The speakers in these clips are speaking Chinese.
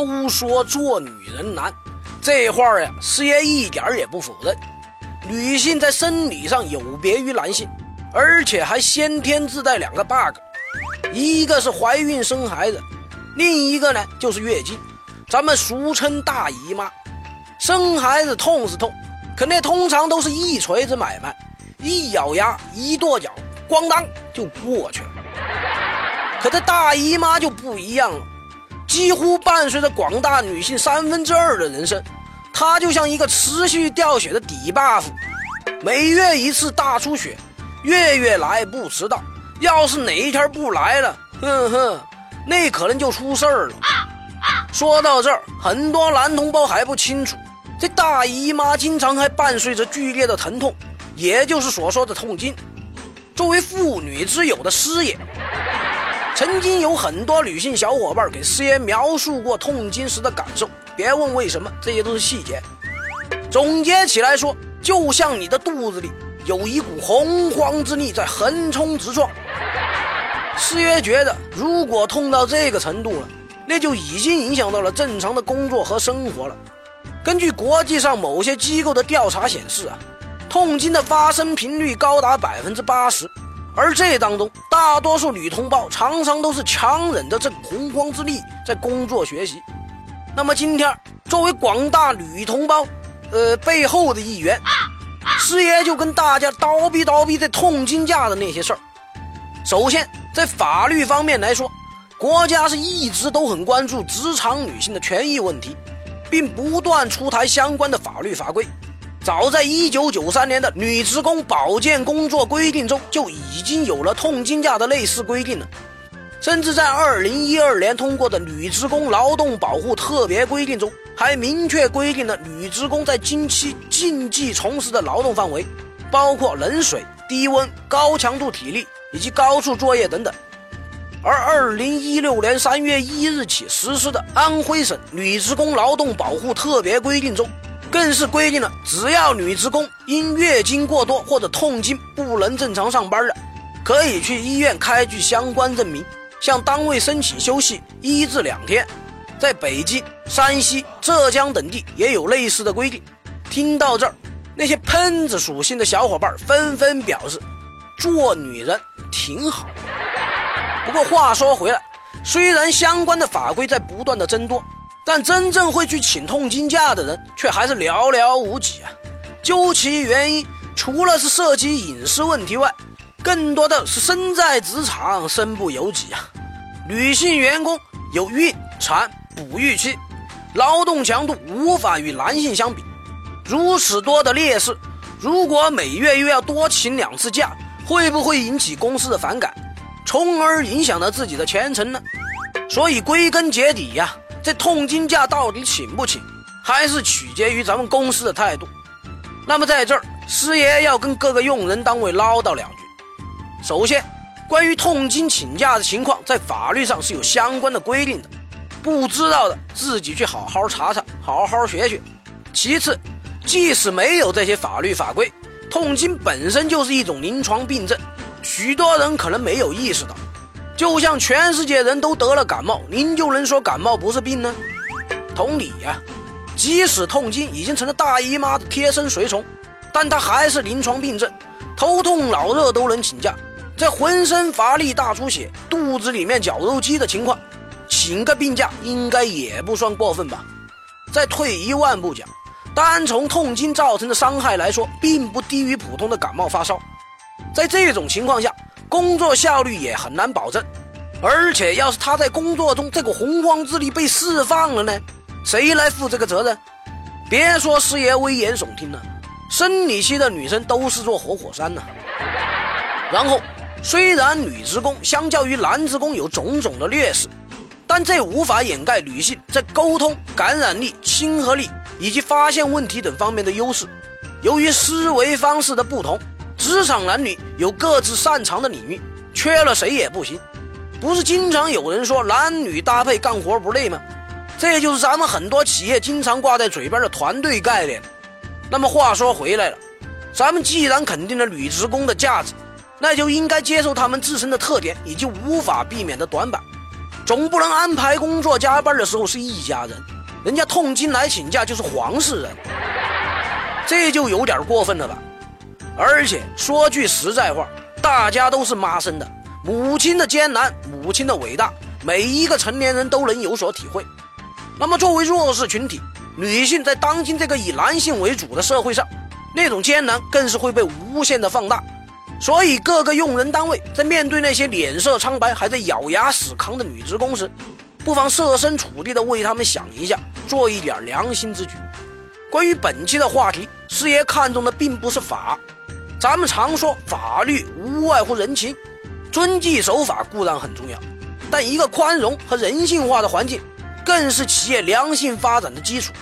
都说做女人难，这话呀，师爷一点也不否认。女性在生理上有别于男性，而且还先天自带两个 bug，一个是怀孕生孩子，另一个呢就是月经，咱们俗称大姨妈。生孩子痛是痛，可那通常都是一锤子买卖，一咬牙一跺脚，咣当就过去了。可这大姨妈就不一样了，几乎伴随着广大女性三分之二的人生，它就像一个持续掉血的底 buff，每月一次大出血，月月来不迟到。要是哪一天不来了，哼哼，那可能就出事儿了。说到这儿，很多男同胞还不清楚。这大姨妈经常还伴随着剧烈的疼痛，也就是所说的痛经。作为妇女之友的师爷，曾经有很多女性小伙伴给师爷描述过痛经时的感受。别问为什么，这些都是细节。总结起来说，就像你的肚子里有一股洪荒之力在横冲直撞。师爷觉得，如果痛到这个程度了，那就已经影响到了正常的工作和生活了。根据国际上某些机构的调查显示啊，痛经的发生频率高达百分之八十，而这当中大多数女同胞常常都是强忍着这洪荒之力在工作学习。那么今天作为广大女同胞，呃背后的一员，师爷就跟大家叨逼叨逼这痛经假的那些事儿。首先在法律方面来说，国家是一直都很关注职场女性的权益问题。并不断出台相关的法律法规。早在1993年的《女职工保健工作规定》中就已经有了痛经假的类似规定了，甚至在2012年通过的《女职工劳动保护特别规定》中，还明确规定了女职工在经期禁忌从事的劳动范围，包括冷水、低温、高强度体力以及高处作业等等。而二零一六年三月一日起实施的安徽省女职工劳动保护特别规定中，更是规定了，只要女职工因月经过多或者痛经不能正常上班了，可以去医院开具相关证明，向单位申请休息一至两天。在北京、山西、浙江等地也有类似的规定。听到这儿，那些喷子属性的小伙伴纷纷表示，做女人挺好。不过话说回来，虽然相关的法规在不断的增多，但真正会去请痛经假的人却还是寥寥无几啊。究其原因，除了是涉及隐私问题外，更多的是身在职场身不由己啊。女性员工有孕产哺育期，劳动强度无法与男性相比，如此多的劣势，如果每月又要多请两次假，会不会引起公司的反感？从而影响了自己的前程呢，所以归根结底呀，这痛经假到底请不请，还是取决于咱们公司的态度。那么在这儿，师爷要跟各个用人单位唠叨两句。首先，关于痛经请假的情况，在法律上是有相关的规定的，不知道的自己去好好查查，好好学学。其次，即使没有这些法律法规，痛经本身就是一种临床病症。许多人可能没有意识到，就像全世界人都得了感冒，您就能说感冒不是病呢？同理呀，即使痛经已经成了大姨妈的贴身随从，但它还是临床病症，头痛脑热都能请假，在浑身乏力、大出血、肚子里面绞肉机的情况，请个病假应该也不算过分吧？再退一万步讲，单从痛经造成的伤害来说，并不低于普通的感冒发烧。在这种情况下，工作效率也很难保证。而且，要是他在工作中这个洪荒之力被释放了呢？谁来负这个责任？别说师爷危言耸听了，生理期的女生都是座活火山呢。然后，虽然女职工相较于男职工有种种的劣势，但这无法掩盖女性在沟通、感染力、亲和力以及发现问题等方面的优势。由于思维方式的不同。职场男女有各自擅长的领域，缺了谁也不行。不是经常有人说男女搭配干活不累吗？这就是咱们很多企业经常挂在嘴边的团队概念。那么话说回来了，咱们既然肯定了女职工的价值，那就应该接受她们自身的特点以及无法避免的短板。总不能安排工作加班的时候是一家人，人家痛经来请假就是黄世仁，这就有点过分了吧？而且说句实在话，大家都是妈生的，母亲的艰难，母亲的伟大，每一个成年人都能有所体会。那么作为弱势群体，女性在当今这个以男性为主的社会上，那种艰难更是会被无限的放大。所以，各个用人单位在面对那些脸色苍白还在咬牙死扛的女职工时，不妨设身处地的为他们想一下，做一点良心之举。关于本期的话题，师爷看中的并不是法，咱们常说法律无外乎人情，遵纪守法固然很重要，但一个宽容和人性化的环境，更是企业良性发展的基础。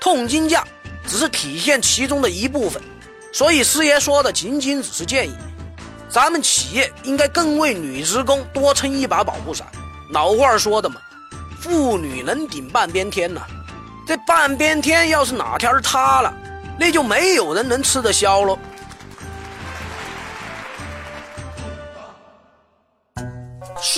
痛经假只是体现其中的一部分，所以师爷说的仅仅只是建议。咱们企业应该更为女职工多撑一把保护伞。老话说的嘛，妇女能顶半边天呐。这半边天要是哪天塌了，那就没有人能吃得消喽。